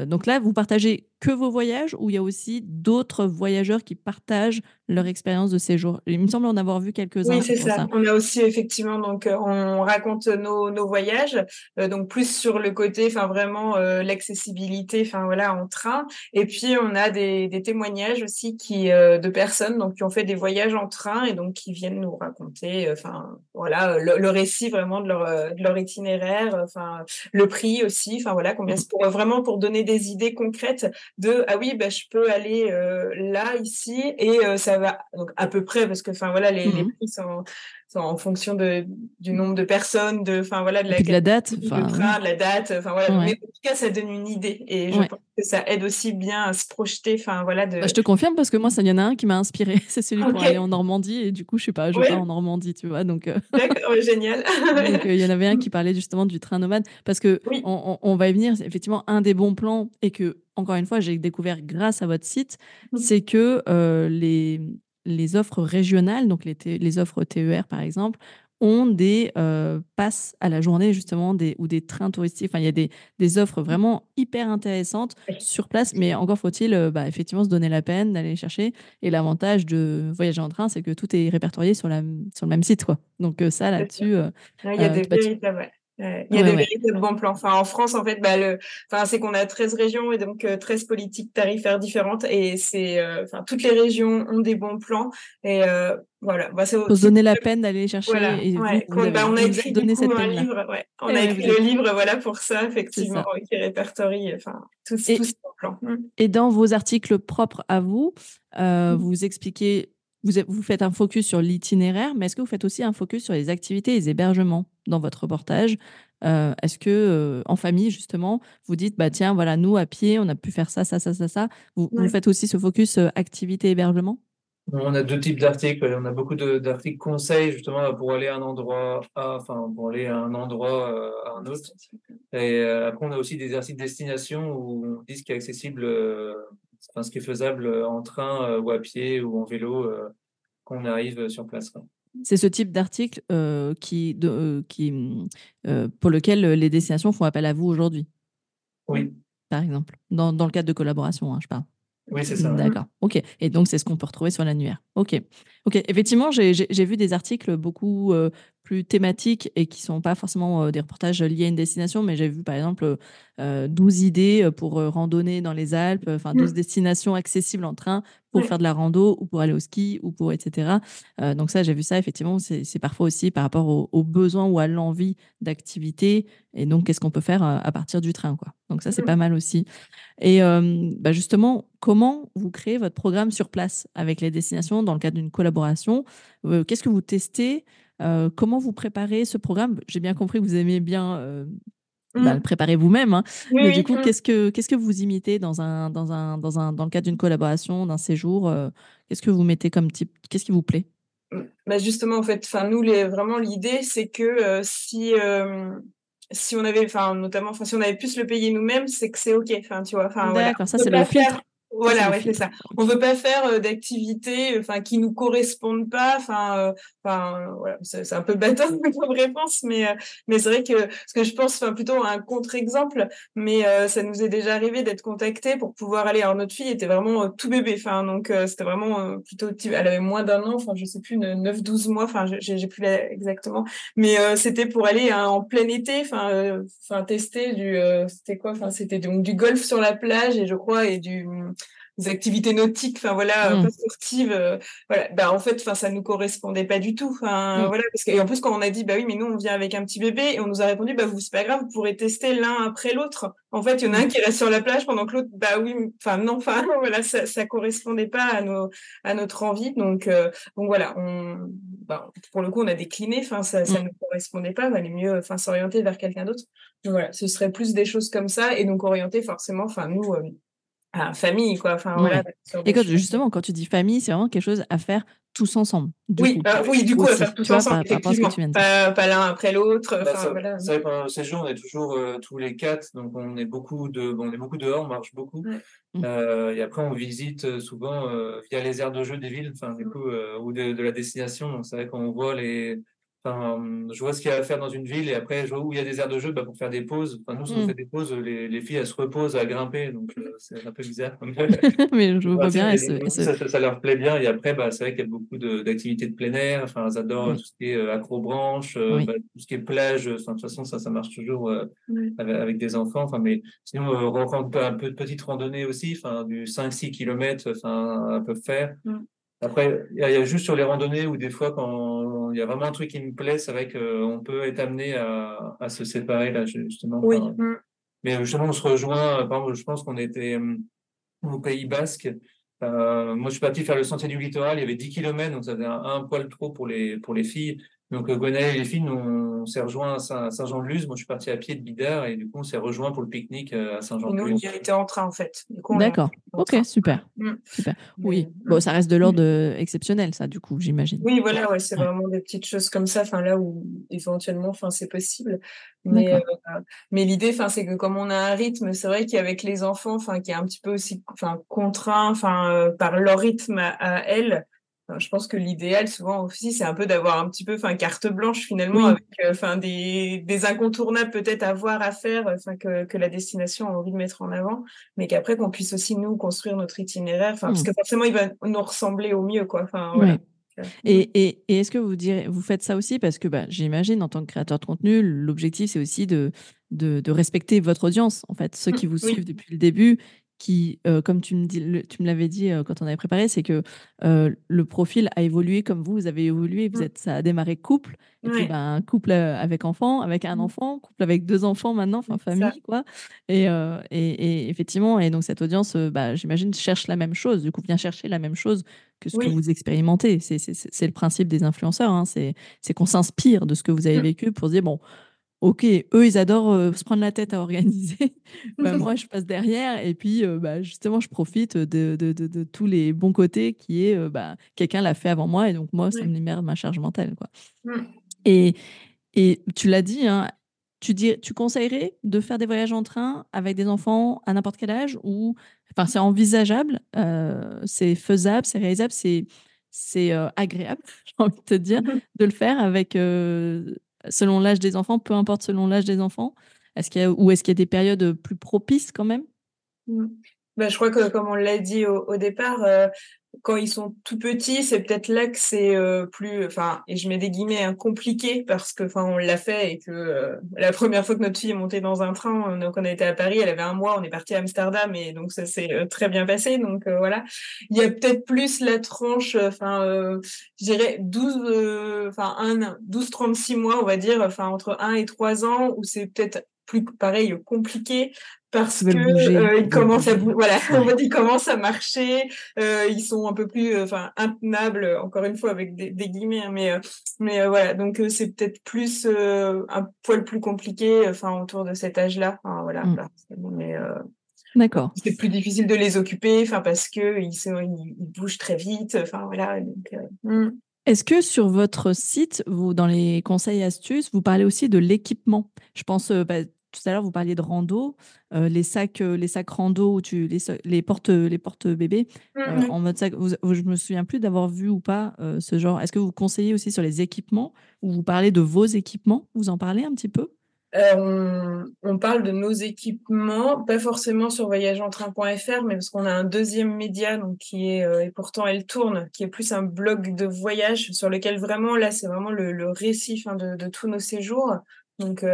donc là, vous partagez que vos voyages ou il y a aussi d'autres voyageurs qui partagent leur expérience de séjour? Il me semble en avoir vu quelques-uns. Oui, c'est ça. On a aussi effectivement, donc euh, on raconte nos, nos voyages, euh, donc plus sur le côté, enfin vraiment euh, l'accessibilité, enfin voilà, en train. Et puis on a des, des témoignages aussi qui de personnes donc qui ont fait des voyages en train et donc qui viennent nous raconter, enfin voilà, le, récit vraiment de leur, de leur itinéraire, enfin le prix aussi, enfin voilà, combien c'est pour vraiment pour donner des idées concrètes de ah oui bah je peux aller euh, là ici et euh, ça va donc à peu près parce que enfin voilà les, les mmh prix sont en fonction de, du nombre de personnes, de, enfin voilà, de la, de la date, train, de la date, enfin voilà. Mais en tout cas, ça donne une idée et je pense que ça aide aussi bien à se projeter, enfin voilà. De... Bah, je te confirme parce que moi, ça y en a un qui m'a inspiré, c'est celui pour aller en Normandie et du coup, je sais pas, je en Normandie, tu vois, donc. Euh, D'accord, génial. donc il y en avait un qui parlait justement du train nomade parce que on, on, va y venir. Effectivement, un des bons plans et que encore une fois, j'ai découvert grâce à votre site, mmh. c'est que euh, les, les offres régionales, donc les, les, offres TER par exemple, ont des euh, passes à la journée justement des, ou des trains touristiques. Enfin, il y a des, des offres vraiment hyper intéressantes sur place, mais encore faut-il euh, bah, effectivement se donner la peine d'aller les chercher. Et l'avantage de voyager en train, c'est que tout est répertorié sur, la, sur le même site. Quoi. Donc ça, là-dessus... il y a des véritables il y a des véritables bons plans. Enfin, en France, en fait, bah, le, enfin, c'est qu'on a 13 régions et donc 13 euh, politiques tarifaires différentes et c'est, euh, enfin, toutes les régions ont des bons plans et euh, voilà. Bah, faut se donner la peine d'aller les chercher. Et bah, on a écrit du coup, un livre, ouais. On a écrit le livre, voilà, pour ça, effectivement, qui répertorie, enfin, tous, tous ces bons plans. Et dans vos articles propres à vous, mmh. vous expliquez vous, vous, faites un focus sur l'itinéraire, mais est-ce que vous faites aussi un focus sur les activités et les hébergements dans votre reportage? Euh, Est-ce que euh, en famille justement, vous dites bah tiens voilà nous à pied on a pu faire ça ça ça ça ça. Vous, faites aussi ce focus euh, activité hébergement? On a deux types d'articles. On a beaucoup d'articles conseils justement pour aller à un endroit à, enfin pour aller à un endroit à un autre. Et après on a aussi des articles destination où on dit ce qui est accessible enfin, ce qui est faisable euh, en train euh, ou à pied ou en vélo euh, qu'on arrive sur place. C'est ce type d'article qui, qui, pour lequel les destinations font appel à vous aujourd'hui? Oui. Par exemple, dans, dans le cadre de collaboration, hein, je parle. Oui, c'est ça. D'accord. OK. Et donc, c'est ce qu'on peut retrouver sur l'annuaire. OK. OK. Effectivement, j'ai vu des articles beaucoup plus thématiques et qui sont pas forcément des reportages liés à une destination, mais j'ai vu par exemple 12 idées pour randonner dans les Alpes, enfin 12 mmh. destinations accessibles en train pour faire de la rando ou pour aller au ski ou pour etc. donc ça, j'ai vu ça effectivement, c'est parfois aussi par rapport aux, besoins ou à l'envie d'activité et donc qu'est-ce qu'on peut faire à partir du train quoi. Donc ça, c'est mmh. pas mal aussi. Et bah justement, comment vous créez votre programme sur place avec les destinations dans le cadre d'une collaboration? Qu'est-ce que vous testez euh, comment vous préparez ce programme? J'ai bien compris que vous aimez bien euh, bah, mmh. le préparer vous-même. Hein. Mais du coup, mmh. qu'est-ce que qu'est-ce que vous imitez dans un dans un dans un dans le cadre d'une collaboration, d'un séjour euh, Qu'est-ce que vous mettez comme type Qu'est-ce qui vous plaît? Mmh. bah justement, en fait, enfin nous, les, vraiment l'idée, c'est que si si on avait, enfin notamment, si on avait pu se le payer nous-mêmes, c'est que c'est ok. Enfin, tu vois. Enfin, D'accord, ça c'est le filtre. Voilà, ouais, c'est ça. On veut pas faire d'activités, enfin, qui nous correspondent pas. Enfin, enfin, voilà, c'est un peu bâton comme réponse, mais mais c'est vrai que ce que je pense, enfin, plutôt un contre-exemple, mais ça nous est déjà arrivé d'être contactés pour pouvoir aller. Alors notre fille était vraiment tout bébé, enfin, donc c'était vraiment plutôt, elle avait moins d'un an, enfin, je sais plus, 9-12 mois, enfin, j'ai plus exactement, mais c'était pour aller hein, en plein été, enfin, enfin, tester du, c'était quoi, enfin, c'était donc du golf sur la plage et je crois et du des activités nautiques, enfin voilà, un mmh. peu sportives, euh, voilà. Bah en fait, enfin ça nous correspondait pas du tout. Enfin mmh. voilà, parce que et en plus quand on a dit bah oui, mais nous on vient avec un petit bébé et on nous a répondu bah vous c'est pas grave, vous pourrez tester l'un après l'autre. En fait, il y en a un mmh. qui reste sur la plage pendant que l'autre bah oui, enfin non, enfin voilà, ça ça correspondait pas à nos à notre envie. Donc euh, donc voilà, on bah, pour le coup on a décliné. Enfin ça ça ne correspondait pas. Valait mieux enfin s'orienter vers quelqu'un d'autre. Voilà, ce serait plus des choses comme ça et donc orienter forcément. Enfin nous. Euh, famille, quoi. Enfin, voilà, Et quand, justement, quand tu dis famille, c'est vraiment quelque chose à faire tous ensemble. oui, bah, oui, du coup, à faire tous ensemble, effectivement. Pas, pas l'un après l'autre. Bah, voilà. C'est vrai qu'en séjour, on est toujours euh, tous les quatre, donc on est beaucoup de, bon, on est beaucoup dehors, on marche beaucoup. Mmh. Euh, et après, on visite euh, souvent via les aires de jeu des villes, enfin, du coup, ou de, de, la destination. Donc, c'est vrai qu'on voit les, je vois ce qu'il y a à faire dans une ville et après, je vois où il y a des aires de jeu bah, pour faire des pauses. Enfin, nous, si on mm. fait des pauses, les, les, filles, elles se reposent à grimper, donc euh, c'est un peu bizarre. Mais je vois bien. Ça, ça, leur plaît bien. Et après, bah, c'est vrai qu'il y a beaucoup d'activités de, plein air. Enfin, elles adorent tout ce qui est euh, acrobranche, euh, bah, tout ce qui est plage. Enfin, de toute façon, ça, ça marche toujours avec, des enfants. Enfin, mais sinon, on rencontre un peu de petites randonnées aussi, enfin, du 5-6 km, enfin, elles peuvent faire. Après, il y, a juste sur les randonnées où des fois, quand il y a vraiment un truc qui me plaît, c'est vrai qu'on peut être amené à, à, se séparer, là, justement. Oui. Mm. Mais justement, on se rejoint, par exemple, je pense qu'on était au Pays Basque. Euh, moi, je suis parti faire le sentier du littoral, il y avait 10 km, donc ça faisait un, un poil trop pour les, pour les filles. Donc, euh, et les filles, on, s'est rejoint à Saint-Jean-de-Luz. Moi, je suis parti à pied de Bidart et du coup, on s'est rejoint pour le pique-nique euh, à Saint-Jean-de-Luz. Nous, il était en train, en fait. D'accord. Ok, super. Mm. super. Oui. Bon, ça reste de l'ordre euh, exceptionnel, ça, du coup, j'imagine. Oui, voilà, ouais, c'est vraiment des petites choses comme ça, enfin, là où éventuellement, enfin, c'est possible. Mais, euh, mais l'idée, enfin, c'est que comme on a un rythme, c'est vrai qu'avec les enfants, enfin, qui est un petit peu aussi, enfin, contraint, enfin, par leur rythme à, à elles, je pense que l'idéal souvent aussi c'est un peu d'avoir un petit peu enfin carte blanche finalement avec euh, enfin des, des incontournables peut-être à voir à faire enfin que, que la destination a envie de mettre en avant mais qu'après qu'on puisse aussi nous construire notre itinéraire enfin parce mmh. que forcément il va nous ressembler au mieux quoi. Enfin voilà. Euh, et, et, et est-ce que vous direz, vous faites ça aussi parce que bah, j'imagine en tant que créateur de contenu, l'objectif c'est aussi de, de, de, respecter votre audience, en fait, ceux mmh, qui vous suivent depuis le début, qui, euh, comme tu me, dis, tu me l'avais dit euh, quand on avait préparé, c'est que euh, le profil a évolué comme vous, vous avez évolué, vous mmh. êtes, ça a démarré couple, et puis ben, couple avec enfant, avec un mmh. enfant, couple avec deux enfants maintenant, enfin famille, quoi. Et, et, effectivement, et donc cette audience, bah, j'imagine, cherche la même chose, du coup, vient chercher la même chose que ce que vous expérimentez. C'est le principe des influenceurs, hein, c'est qu'on s'inspire de ce que vous avez mmh. vécu pour se dire, bon, Ok, eux, ils adorent euh, se prendre la tête à organiser. bah, moi, je passe derrière et puis, euh, bah, justement, je profite de, de, de, tous les bons côtés qui est, euh, bah, quelqu'un l'a fait avant moi et donc moi, ça me libère ma charge mentale. Quoi. Mmh. Et, et tu l'as dit, hein, tu, dis, tu conseillerais de faire des voyages en train avec des enfants à n'importe quel âge ou enfin, c'est envisageable, c'est faisable, c'est réalisable, c'est c'est agréable, j'ai envie de te dire, de le faire avec selon l'âge des enfants, peu importe selon l'âge des enfants est-ce qu'il Ou est-ce qu'il y a des périodes plus propices quand même? Bah, Je crois que, comme on l'a dit au, départ, euh, quand ils sont tout petits, c'est peut-être là que c'est euh, plus, enfin, et je mets des guillemets, hein, compliqué parce que, enfin, on l'a fait et que euh, la première fois que notre fille est montée dans un train, donc on a été à Paris, elle avait un mois, on est parti à Amsterdam et donc ça s'est euh, très bien passé. Donc voilà, il y a peut-être plus la tranche, enfin, je dirais 12, enfin, 1, 12, 36 mois, on va dire, enfin, entre 1 et 3 ans où c'est peut-être plus pareil compliqué parce que euh, ils commencent à voilà ils commencent à marcher euh, ils sont un peu plus euh, enfin intenables encore une fois avec des, guillemets hein, mais mais voilà donc c'est peut-être plus un poil plus compliqué enfin autour de cet âge là voilà, mmh. mais D'accord. C'est plus difficile de les occuper, enfin parce que ils, ils, bougent très vite, enfin voilà. Mmh. Est-ce que sur votre site, vous dans les conseils et astuces, vous parlez aussi de l'équipement? Je pense bah, tout à l'heure, vous parliez de rando, les sacs, les sacs rando où tu les, les portes, les portes bébés mmh en mode sac. je me souviens plus d'avoir vu ou pas ce genre. Est-ce que vous conseillez aussi sur les équipements ou vous parlez de vos équipements? Vous en parlez un petit peu? On, on, parle de nos équipements, pas forcément sur voyageentrain.fr, mais parce qu'on a un deuxième média donc qui est et pourtant elle tourne, qui est plus un blog de voyage sur lequel vraiment là c'est vraiment le, le récit de, de, tous nos séjours. Donc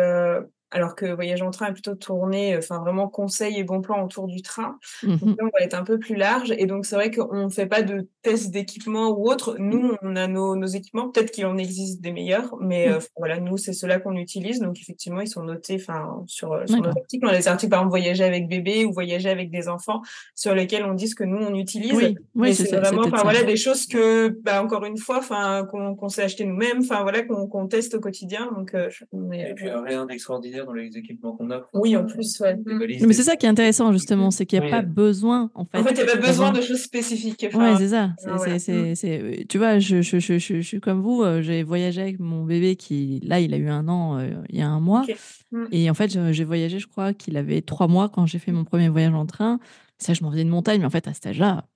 alors que Voyage en train est plutôt tourné, enfin vraiment conseil et bon plan autour du train. Donc mmh là, on va être un peu plus large. Et donc, c'est vrai qu'on ne fait pas de tests d'équipement ou autre. Nous, on a nos, nos équipements. Peut-être qu'il en existe des meilleurs, mais mmh. voilà, nous, c'est ceux-là qu'on utilise. Donc, effectivement, ils sont notés enfin sur, sur nos articles. On a des articles, par exemple, voyager avec bébé ou voyager avec des enfants, sur lesquels on dit ce que nous, on utilise. Oui, oui c'est vraiment enfin, voilà, des choses que, bah, encore une fois, enfin qu'on sait acheter nous-mêmes, enfin voilà, qu'on teste au quotidien. Donc, et puis, rien d'extraordinaire dans les équipements qu'on a. Oui, en plus, ouais. Mais c'est ça qui est intéressant, justement, c'est qu'il n'y a pas besoin, en fait. En fait, il n'y a pas besoin de choses spécifiques. Enfin, ouais, c'est ça. c'est c'est euh, Tu vois, je, je, je, je, suis comme vous, euh, j'ai voyagé avec mon bébé qui, là, il a eu un an euh, il y a un mois. Mm. Et en fait, j'ai voyagé, je crois qu'il avait trois mois quand j'ai fait mon premier voyage en train. Ça, je m'en faisais une montagne, mais en fait, à cet âge-là,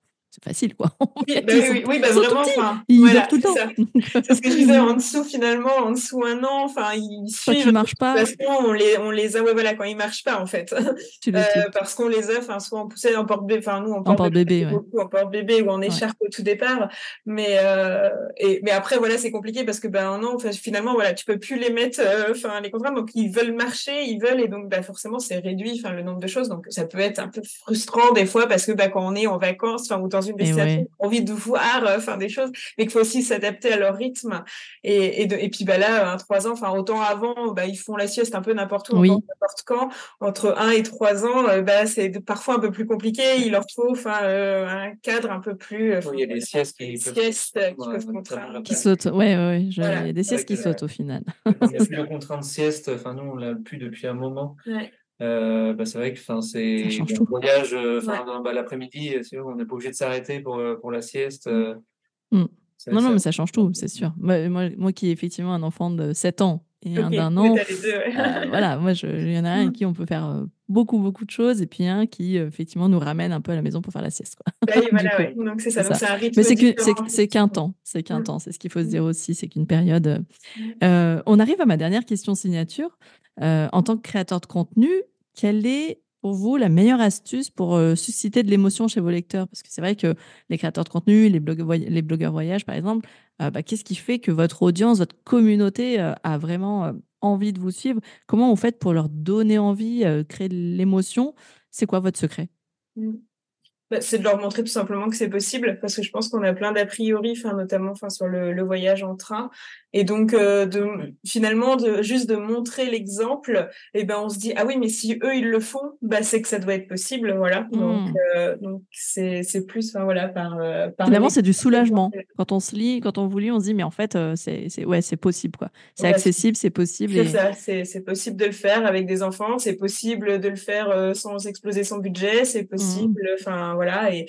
c'est facile, quoi. Oui, bah oui, oui, bah vraiment. Enfin, ils voilà, tout le temps. C'est ce que je disais en dessous, finalement, en dessous un an, enfin, ils suivent. Quand ils marchent pas. On les, on les a, ouais, voilà, quand ils marchent pas, en fait. Euh, parce qu'on les a, enfin, soit en poussette, en porte-bébé, enfin, nous, en porte-bébé, en porte-bébé ou en écharpe au tout départ. Mais, euh, et, mais après, voilà, c'est compliqué parce que, ben, non, finalement, voilà, tu peux plus les mettre, euh, enfin, les contraintes. Donc, ils veulent marcher, ils veulent, et donc, bah, forcément, c'est réduit, enfin, le nombre de choses. Donc, ça peut être un peu frustrant des fois parce que, bah, quand on est en vacances, enfin, ou dans une destination, envie de voir, euh, enfin des choses, mais qu'il faut aussi s'adapter à leur rythme. Et, et, et puis bah là, un trois ans, enfin autant avant, bah, ils font la sieste un peu n'importe où, n'importe quand. Entre un et trois ans, euh, bah, c'est parfois un peu plus compliqué. Il leur faut enfin euh, un cadre un peu plus. il y a des siestes qui, siestes peuvent, qui peuvent contraindre. Qui sautent, ouais, ouais, il y a des siestes qui sautent au final. Il n'y a plus de contraintes sieste. Enfin, nous, on l'a plus depuis un moment. Ouais. Euh, bah, c'est vrai que enfin c'est un voyage euh, bah, l'après-midi on n'est pas obligé de s'arrêter pour, euh, pour la sieste. Mmh. non non mais ça change tout c'est sûr moi, moi, qui ai effectivement un enfant de 7 ans et un d'un an voilà moi il y en a un avec qui on peut faire beaucoup beaucoup de choses et puis un qui effectivement nous ramène un peu à la maison pour faire la sieste quoi. Bah voilà, donc c'est ça, ça. mais c'est qu'un temps. C'est qu'un mmh. temps. C'est ce qu'il faut se dire aussi. C'est qu'une période on arrive à ma dernière question signature. En tant que créateur de contenu quelle est pour vous la meilleure astuce pour euh, susciter de l'émotion chez vos lecteurs? Parce que c'est vrai que les créateurs de contenu, les, blogueurs, voyage, par exemple, euh, bah, qu'est-ce qui fait que votre audience, votre communauté euh, a vraiment envie de vous suivre? Comment vous faites pour leur donner envie, créer de l'émotion? C'est quoi votre secret? Mmh. Bah, c'est de leur montrer tout simplement que c'est possible, parce que je pense qu'on a plein d'a priori, notamment sur le, voyage en train. Et donc, euh, de, finalement, de, juste de montrer l'exemple, et eh ben, on se dit, ah oui, mais si eux, ils le font, bah, c'est que ça doit être possible. Voilà. Donc, mmh. euh, donc c'est, c'est plus, enfin, voilà, par. Euh, par Finalement, c'est du soulagement. Quand on se lit, quand on vous lit, on se dit, mais en fait, c'est, c'est, ouais, c'est possible, quoi. C'est accessible, c'est possible. C'est ça, c'est, c'est possible de le faire avec des enfants, c'est possible de le faire sans exploser son budget, c'est mmh. possible, enfin, voilà. Et,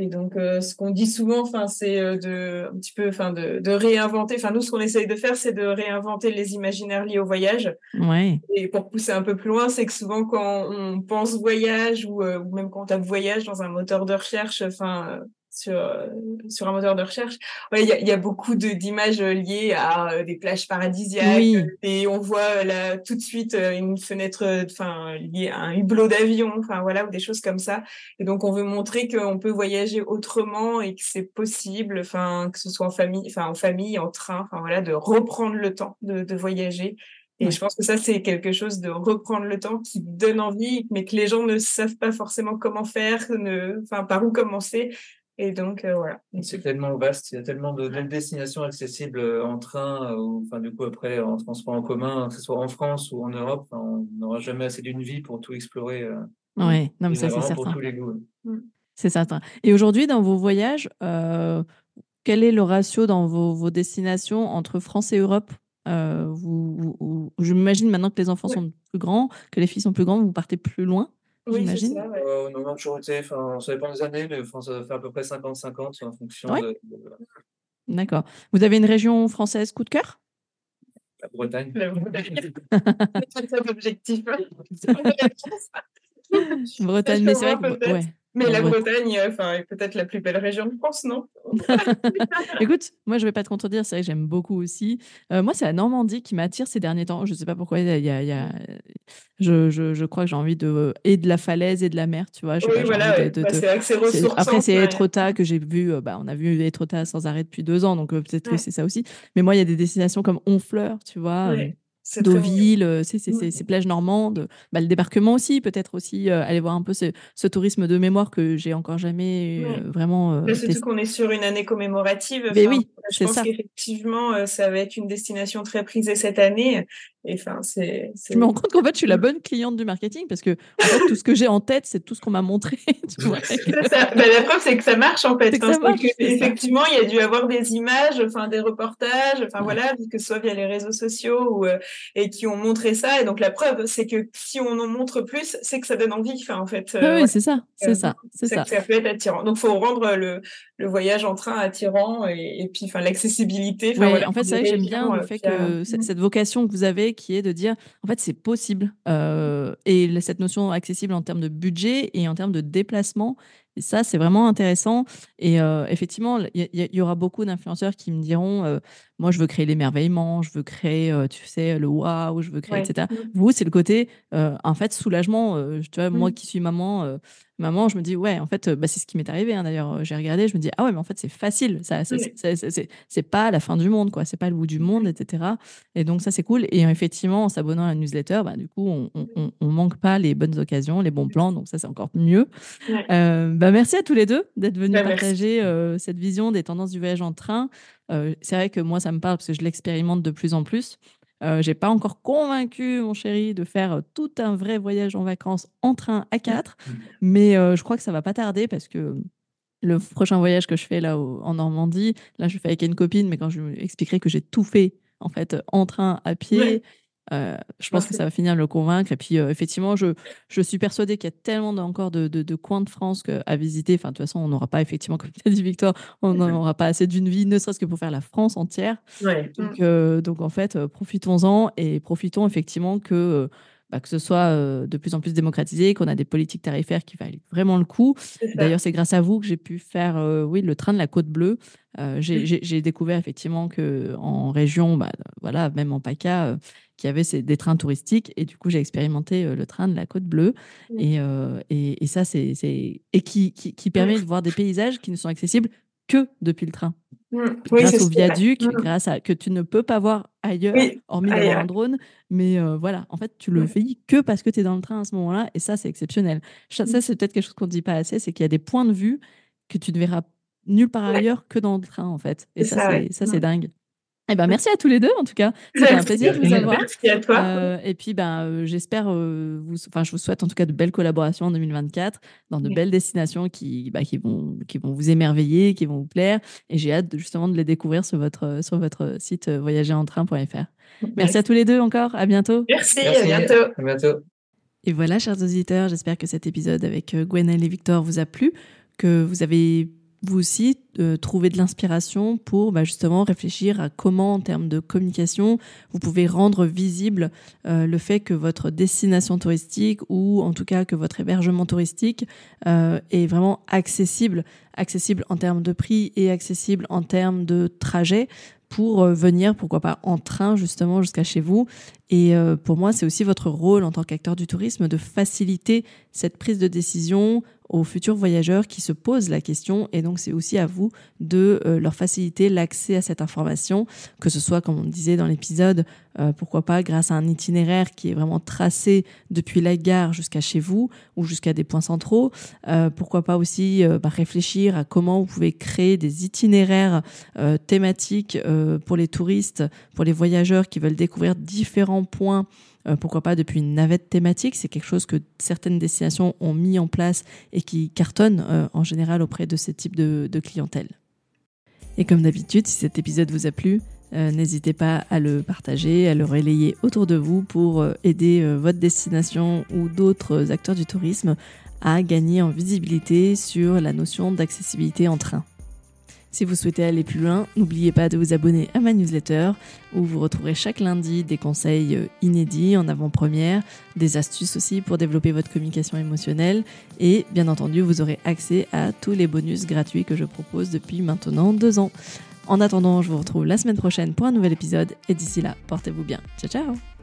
et donc, euh, ce qu'on dit souvent, enfin, c'est euh, de un petit peu, enfin, de, de, réinventer. Enfin, nous, ce qu'on essaye de faire, c'est de réinventer les imaginaires liés au voyage. Ouais. Et pour pousser un peu plus loin, c'est que souvent, quand on pense voyage ou, euh, ou même quand on tape voyage dans un moteur de recherche, enfin, sur, euh, sur un moteur de recherche. Il y, a, y, a, beaucoup d'images euh, liées à euh, des plages paradisiaques et on voit là tout de suite une fenêtre enfin liée à un hublot d'avion, enfin voilà, ou des choses comme ça. Et donc on veut montrer qu'on peut voyager autrement et que c'est possible, enfin que ce soit en famille, enfin en famille, en train, enfin voilà, de reprendre le temps de, de voyager. Et je pense que ça, c'est quelque chose de reprendre le temps qui donne envie, mais que les gens ne savent pas forcément comment faire, ne, enfin, par où commencer. Et donc, euh, voilà. C'est tellement vaste, il y a tellement de, destinations accessibles euh, en train, euh, ou enfin, du coup, après, en transport en commun, que ce soit en France ou en Europe, on n'aura jamais assez d'une vie pour tout explorer. oui, non, mais ça, c'est certain. Pour tous les goûts. Mm. C'est certain. Et aujourd'hui, dans vos voyages, quel est le ratio dans vos, vos destinations entre France et Europe? Vous, Je m'imagine maintenant que les enfants sont plus grands, que les filles sont plus grandes, vous partez plus loin? Oui, j'imagine. Ça, ouais. euh, on a toujours été, enfin, ça dépend des années, mais ça fait à peu près 50-50 en fonction de, D'accord. Vous avez une région française coup de cœur? La Bretagne. La Bretagne. c'est objectif. Bretagne, mais c'est vrai que. Ouais. Mais la Bretagne, enfin, est peut-être la plus belle région de France, non Écoute, moi, je vais pas te contredire, c'est vrai que j'aime beaucoup aussi. Euh, moi, c'est la Normandie qui m'attire ces derniers temps. Je sais pas pourquoi. Il y a, il y a... Je, je, je, crois que j'ai envie de et de la falaise et de la mer, tu vois. Je oui, pas, voilà. De, bah, de, Après, c'est Etretat que j'ai vu. Euh, bah, on a vu Etretat sans arrêt depuis deux ans, donc euh, peut-être que c'est ça aussi. Mais moi, il y a des destinations comme Honfleur, tu vois. Deauville, euh, c'est ces plages normandes, bah, le débarquement aussi, peut-être aussi euh, aller voir un peu ce, ce, tourisme de mémoire que j'ai encore jamais euh, vraiment. Euh, surtout qu'on est sur une année commémorative. Mais oui, je pense qu'effectivement, ça va être une destination très prisée cette année. Enfin, c'est, Je me rends compte qu'en fait, je suis la bonne cliente du marketing parce que en fait, tout ce que j'ai en tête, c'est tout ce qu'on m'a montré. bah, la preuve, c'est que ça marche en fait. effectivement, il y a dû avoir des images, enfin des reportages, enfin voilà, que ce soit via les réseaux sociaux ou, euh, et qui ont montré ça. Et donc la preuve, c'est que si on en montre plus, c'est que ça donne envie. Enfin, en fait. Euh, oui, c'est ça, c'est ça, c'est ça. Ça peut être attirant. Donc, faut rendre le, le voyage en train attirant et, et puis, enfin, l'accessibilité. en fait, c'est vrai que j'aime bien le fait que cette vocation que vous avez qui est de dire, en fait, c'est possible. Euh, et cette notion accessible en termes de budget et en termes de déplacement, et ça, c'est vraiment intéressant. Et euh, effectivement, il y, aura beaucoup d'influenceurs qui me diront euh, Moi, je veux créer l'émerveillement, je veux créer, tu sais, le waouh, je veux créer, etc. Mmh. Vous, c'est le côté, en fait, soulagement. tu vois, moi mmh. qui suis maman, maman, je me dis, ouais, en fait, bah, c'est ce qui m'est arrivé. Hein, d'ailleurs, j'ai regardé, je me dis, ah ouais, mais en fait, c'est facile. Ça, c'est pas la fin du monde, quoi. C'est pas le bout du monde, etc. Et donc, ça, c'est cool. Et effectivement, en s'abonnant à la newsletter, bah, du coup, on, on, manque pas les bonnes occasions, les bons plans. Donc, ça, c'est encore mieux. Euh, bah, merci à tous les deux d'être venus bah, partager euh, cette vision des tendances du voyage en train. Euh, c'est vrai que moi, ça me parle parce que je l'expérimente de plus en plus. Euh, j'ai pas encore convaincu mon chéri de faire euh, tout un vrai voyage en vacances en train à quatre, mais euh, je crois que ça va pas tarder parce que le prochain voyage que je fais là en Normandie, là je fais avec une copine, mais quand je lui expliquerai que j'ai tout fait en fait en train à pied, euh, je pense que ça va finir de le convaincre. Et puis, euh, effectivement, je, je suis persuadée qu'il y a tellement encore de, de, coins de France à visiter. Enfin, de toute façon, on n'aura pas, effectivement, comme tu as dit, Victor, on n'aura pas assez d'une vie, ne serait-ce que pour faire la France entière. Donc, euh, donc, en fait, profitons-en et profitons effectivement que bah, que ce soit de plus en plus démocratisé, qu'on a des politiques tarifaires qui valent vraiment le coup. D'ailleurs, c'est grâce à vous que j'ai pu faire oui, le train de la Côte Bleue. j'ai découvert effectivement qu'en région, bah, voilà, même en PACA, qu'il y avait des trains touristiques. Et du coup, j'ai expérimenté le train de la Côte Bleue. Et, et, ça, c'est. Et qui, qui, qui permet de voir des paysages qui ne sont accessibles que depuis le train. Mmh. grâce au viaduc, mmh. grâce à que tu ne peux pas voir ailleurs, hormis d'avoir un drone. Mais euh, voilà, en fait, tu le fais que parce que tu es dans le train à ce moment-là. Et ça, c'est exceptionnel. Ça, mmh. c'est peut-être quelque chose qu'on ne dit pas assez, c'est qu'il y a des points de vue que tu ne verras nulle part ailleurs que dans le train, en fait. Et ça, ça c'est dingue. Eh ben, merci à tous les deux, en tout cas. C'était un plaisir de vous avoir. Merci à toi. Euh, et puis, ben, euh, j'espère, euh, vous, enfin, je vous souhaite en tout cas de belles collaborations en 2024, dans de belles destinations qui, bah, qui, vont, qui vont vous émerveiller, qui vont vous plaire. Et j'ai hâte justement de les découvrir sur votre, sur votre site voyagerentrain.fr. Merci. à tous les deux encore. À bientôt. Merci, à bientôt. À bientôt. Et voilà, chers auditeurs, j'espère que cet épisode avec Gwenelle et Victor vous a plu, que vous avez vous aussi euh, trouver de l'inspiration pour bah, justement réfléchir à comment, en termes de communication, vous pouvez rendre visible euh, le fait que votre destination touristique ou en tout cas que votre hébergement touristique euh, est vraiment accessible, accessible en termes de prix et accessible en termes de trajet pour venir, pourquoi pas, en train justement jusqu'à chez vous. Et pour moi, c'est aussi votre rôle en tant qu'acteur du tourisme de faciliter cette prise de décision aux futurs voyageurs qui se posent la question. Et donc, c'est aussi à vous de euh, leur faciliter l'accès à cette information, que ce soit, comme on disait dans l'épisode, euh, pourquoi pas grâce à un itinéraire qui est vraiment tracé depuis la gare jusqu'à chez vous ou jusqu'à des points centraux. Euh, pourquoi pas aussi bah, réfléchir à comment vous pouvez créer des itinéraires thématiques pour les touristes, pour les voyageurs qui veulent découvrir différents points euh, pourquoi pas depuis une navette thématique. C'est quelque chose que certaines destinations ont mis en place et qui cartonne euh, en général auprès de ce type de, clientèle. Et comme d'habitude, si cet épisode vous a plu, euh, n'hésitez pas à le partager, à le relayer autour de vous pour aider votre destination ou d'autres acteurs du tourisme à gagner en visibilité sur la notion d'accessibilité en train. Si vous souhaitez aller plus loin, n'oubliez pas de vous abonner à ma newsletter où vous retrouverez chaque lundi des conseils euh, inédits en avant-première, des astuces aussi pour développer votre communication émotionnelle et bien entendu vous aurez accès à tous les bonus gratuits que je propose depuis maintenant deux ans. En attendant, je vous retrouve la semaine prochaine pour un nouvel épisode et d'ici là, portez-vous bien. Ciao ciao